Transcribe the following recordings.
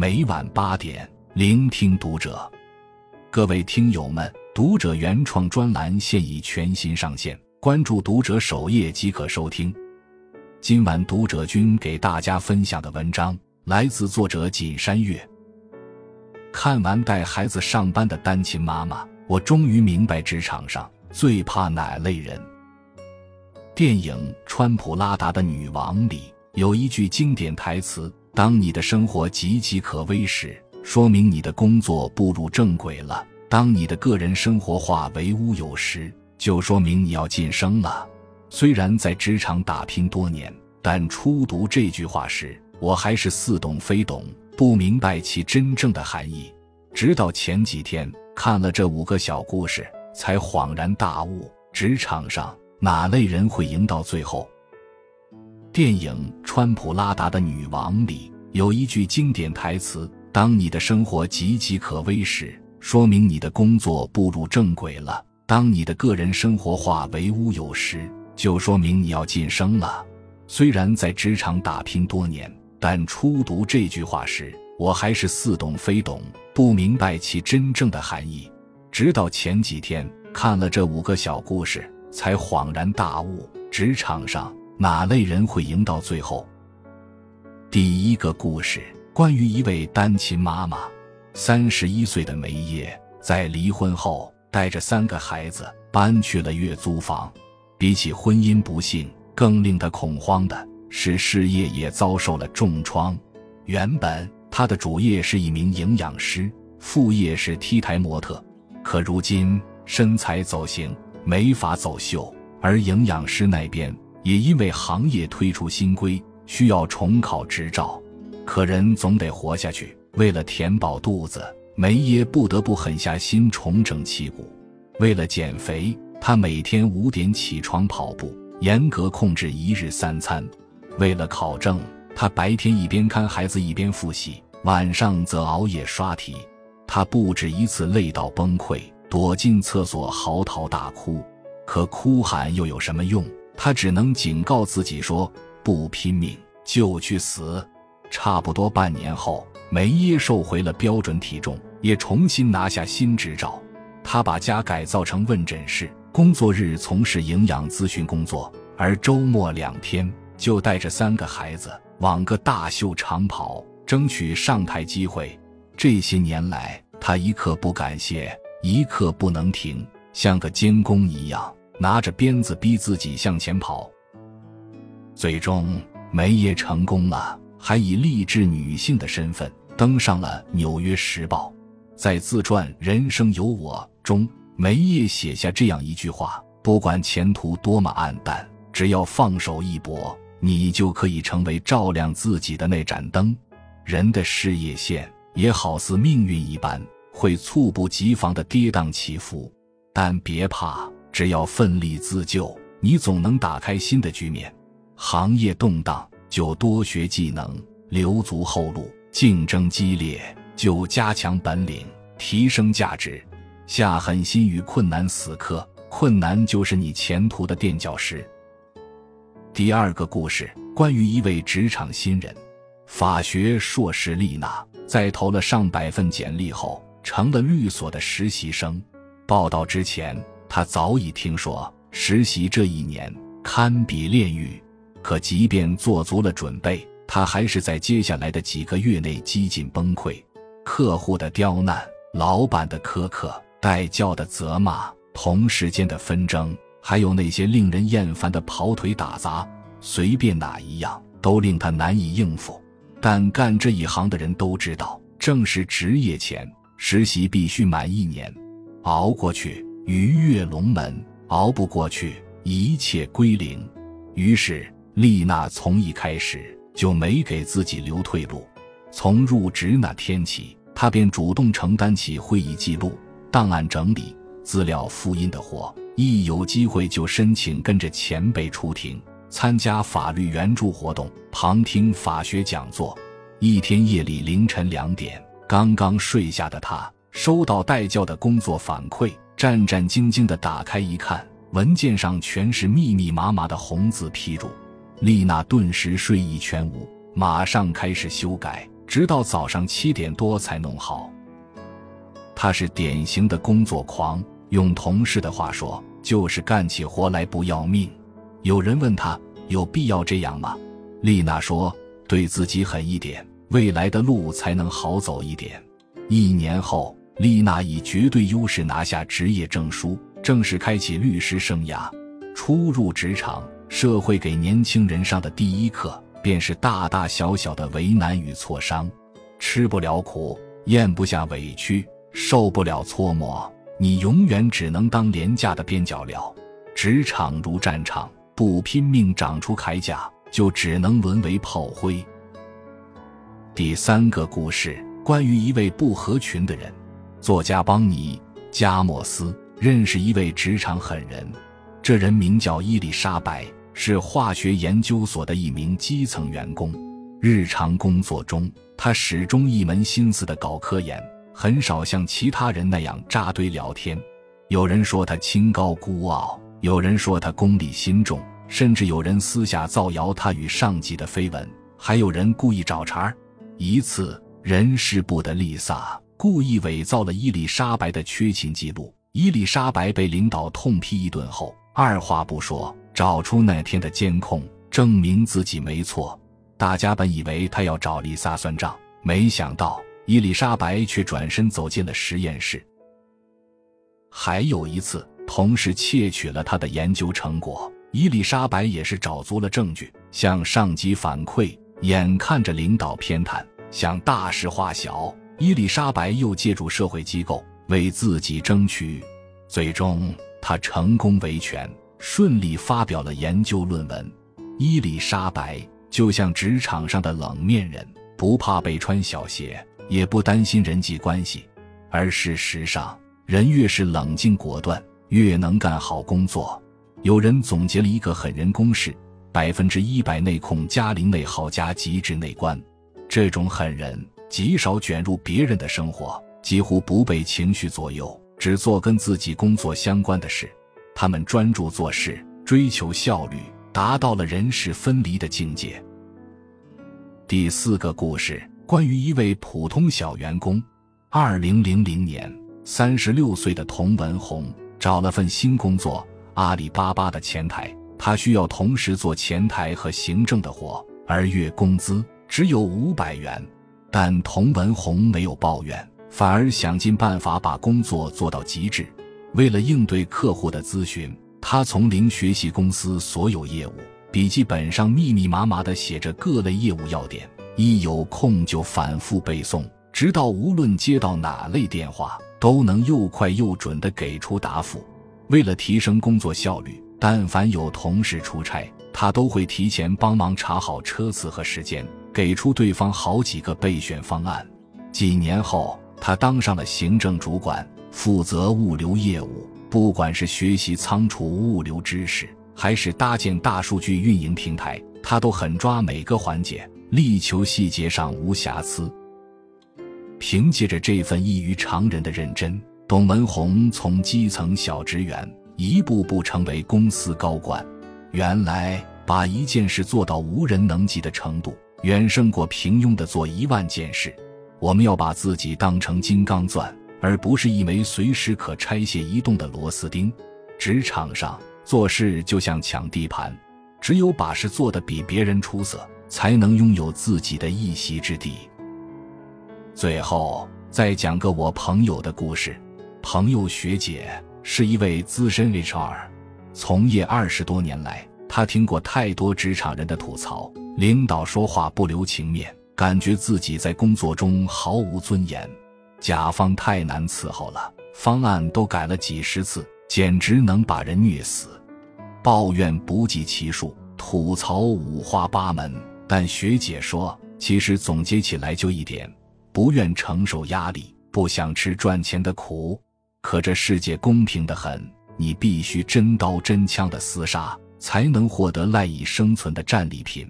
每晚八点，聆听读者。各位听友们，读者原创专栏现已全新上线，关注读者首页即可收听。今晚读者君给大家分享的文章来自作者锦山月。看完带孩子上班的单亲妈妈，我终于明白职场上最怕哪类人。电影《川普拉达的女王》里有一句经典台词。当你的生活岌岌可危时，说明你的工作步入正轨了；当你的个人生活化为乌有时，就说明你要晋升了。虽然在职场打拼多年，但初读这句话时，我还是似懂非懂，不明白其真正的含义。直到前几天看了这五个小故事，才恍然大悟：职场上哪类人会赢到最后？电影《川普拉达的女王》里有一句经典台词：“当你的生活岌岌可危时，说明你的工作步入正轨了；当你的个人生活化为乌有时，就说明你要晋升了。”虽然在职场打拼多年，但初读这句话时，我还是似懂非懂，不明白其真正的含义。直到前几天看了这五个小故事，才恍然大悟：职场上。哪类人会赢到最后？第一个故事关于一位单亲妈妈，三十一岁的梅耶，在离婚后带着三个孩子搬去了月租房。比起婚姻不幸，更令她恐慌的是事业也遭受了重创。原本她的主业是一名营养师，副业是 T 台模特，可如今身材走形，没法走秀，而营养师那边。也因为行业推出新规，需要重考执照，可人总得活下去。为了填饱肚子，梅耶不得不狠下心重整旗鼓。为了减肥，他每天五点起床跑步，严格控制一日三餐。为了考证，他白天一边看孩子一边复习，晚上则熬夜刷题。他不止一次累到崩溃，躲进厕所嚎啕大哭。可哭喊又有什么用？他只能警告自己说：“不拼命就去死。”差不多半年后，梅耶瘦回了标准体重，也重新拿下新执照。他把家改造成问诊室，工作日从事营养咨询工作，而周末两天就带着三个孩子往个大秀场跑，争取上台机会。这些年来，他一刻不敢歇，一刻不能停，像个监工一样。拿着鞭子逼自己向前跑，最终梅耶成功了，还以励志女性的身份登上了《纽约时报》。在自传《人生有我》中，梅耶写下这样一句话：“不管前途多么暗淡，只要放手一搏，你就可以成为照亮自己的那盏灯。”人的事业线也好似命运一般，会猝不及防的跌宕起伏，但别怕。只要奋力自救，你总能打开新的局面。行业动荡，就多学技能，留足后路；竞争激烈，就加强本领，提升价值。下狠心与困难死磕，困难就是你前途的垫脚石。第二个故事，关于一位职场新人，法学硕士丽娜，在投了上百份简历后，成了律所的实习生。报道之前。他早已听说实习这一年堪比炼狱，可即便做足了准备，他还是在接下来的几个月内几近崩溃。客户的刁难，老板的苛刻，带教的责骂，同事间的纷争，还有那些令人厌烦的跑腿打杂，随便哪一样都令他难以应付。但干这一行的人都知道，正是职业前实习必须满一年，熬过去。鱼跃龙门，熬不过去，一切归零。于是丽娜从一开始就没给自己留退路。从入职那天起，她便主动承担起会议记录、档案整理、资料复印的活。一有机会就申请跟着前辈出庭，参加法律援助活动，旁听法学讲座。一天夜里凌晨两点，刚刚睡下的她收到代教的工作反馈。战战兢兢地打开一看，文件上全是密密麻麻的红字批注。丽娜顿时睡意全无，马上开始修改，直到早上七点多才弄好。他是典型的工作狂，用同事的话说，就是干起活来不要命。有人问他有必要这样吗？丽娜说：“对自己狠一点，未来的路才能好走一点。”一年后，丽娜以绝对优势拿下职业证书，正式开启律师生涯。初入职场，社会给年轻人上的第一课，便是大大小小的为难与挫伤。吃不了苦，咽不下委屈。受不了搓磨，你永远只能当廉价的边角料。职场如战场，不拼命长出铠甲，就只能沦为炮灰。第三个故事，关于一位不合群的人。作家邦尼·加莫斯认识一位职场狠人，这人名叫伊丽莎白，是化学研究所的一名基层员工。日常工作中，他始终一门心思地搞科研。很少像其他人那样扎堆聊天，有人说他清高孤傲，有人说他功利心重，甚至有人私下造谣他与上级的绯闻，还有人故意找茬儿。一次，人事部的丽萨故意伪造了伊丽莎白的缺勤记录，伊丽莎白被领导痛批一顿后，二话不说找出那天的监控，证明自己没错。大家本以为他要找丽萨算账，没想到。伊丽莎白却转身走进了实验室。还有一次，同事窃取了他的研究成果，伊丽莎白也是找足了证据，向上级反馈。眼看着领导偏袒，想大事化小，伊丽莎白又借助社会机构为自己争取。最终，她成功维权，顺利发表了研究论文。伊丽莎白就像职场上的冷面人，不怕被穿小鞋。也不担心人际关系，而事实上，人越是冷静果断，越能干好工作。有人总结了一个狠人公式：百分之一百内控加零内耗加极致内观。这种狠人极少卷入别人的生活，几乎不被情绪左右，只做跟自己工作相关的事。他们专注做事，追求效率，达到了人事分离的境界。第四个故事。关于一位普通小员工，二零零零年，三十六岁的童文红找了份新工作，阿里巴巴的前台。他需要同时做前台和行政的活，而月工资只有五百元。但童文红没有抱怨，反而想尽办法把工作做到极致。为了应对客户的咨询，他从零学习公司所有业务，笔记本上密密麻麻地写着各类业务要点。一有空就反复背诵，直到无论接到哪类电话，都能又快又准地给出答复。为了提升工作效率，但凡有同事出差，他都会提前帮忙查好车次和时间，给出对方好几个备选方案。几年后，他当上了行政主管，负责物流业务。不管是学习仓储物流知识，还是搭建大数据运营平台，他都很抓每个环节。力求细节上无瑕疵。凭借着这份异于常人的认真，董文红从基层小职员一步步成为公司高管。原来，把一件事做到无人能及的程度，远胜过平庸的做一万件事。我们要把自己当成金刚钻，而不是一枚随时可拆卸移动的螺丝钉。职场上做事就像抢地盘，只有把事做得比别人出色。才能拥有自己的一席之地。最后再讲个我朋友的故事。朋友学姐是一位资深 HR，从业二十多年来，他听过太多职场人的吐槽：领导说话不留情面，感觉自己在工作中毫无尊严；甲方太难伺候了，方案都改了几十次，简直能把人虐死。抱怨不计其数，吐槽五花八门。但学姐说，其实总结起来就一点：不愿承受压力，不想吃赚钱的苦。可这世界公平的很，你必须真刀真枪的厮杀，才能获得赖以生存的战利品。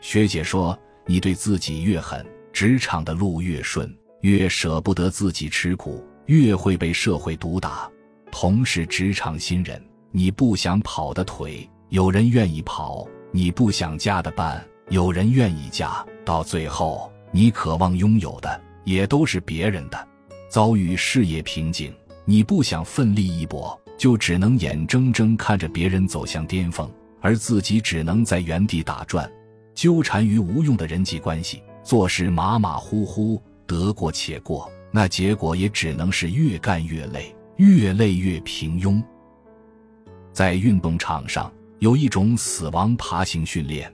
学姐说，你对自己越狠，职场的路越顺，越舍不得自己吃苦，越会被社会毒打。同是职场新人，你不想跑的腿，有人愿意跑。你不想加的班，有人愿意加；到最后，你渴望拥有的也都是别人的。遭遇事业瓶颈，你不想奋力一搏，就只能眼睁睁看着别人走向巅峰，而自己只能在原地打转，纠缠于无用的人际关系，做事马马虎虎，得过且过。那结果也只能是越干越累，越累越平庸。在运动场上，有一种死亡爬行训练。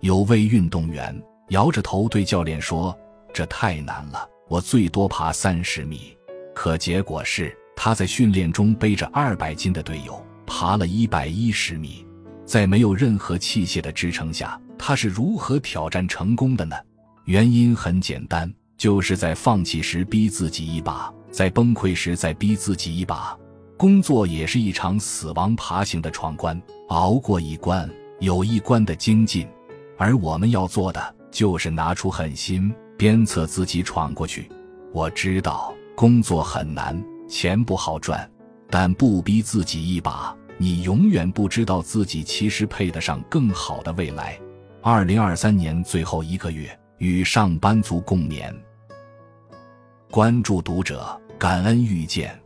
有位运动员摇着头对教练说：“这太难了，我最多爬三十米。”可结果是，他在训练中背着二百斤的队友爬了一百一十米，在没有任何器械的支撑下，他是如何挑战成功的呢？原因很简单。就是在放弃时逼自己一把，在崩溃时再逼自己一把。工作也是一场死亡爬行的闯关，熬过一关有一关的精进，而我们要做的就是拿出狠心，鞭策自己闯过去。我知道工作很难，钱不好赚，但不逼自己一把，你永远不知道自己其实配得上更好的未来。二零二三年最后一个月，与上班族共勉。关注读者，感恩遇见。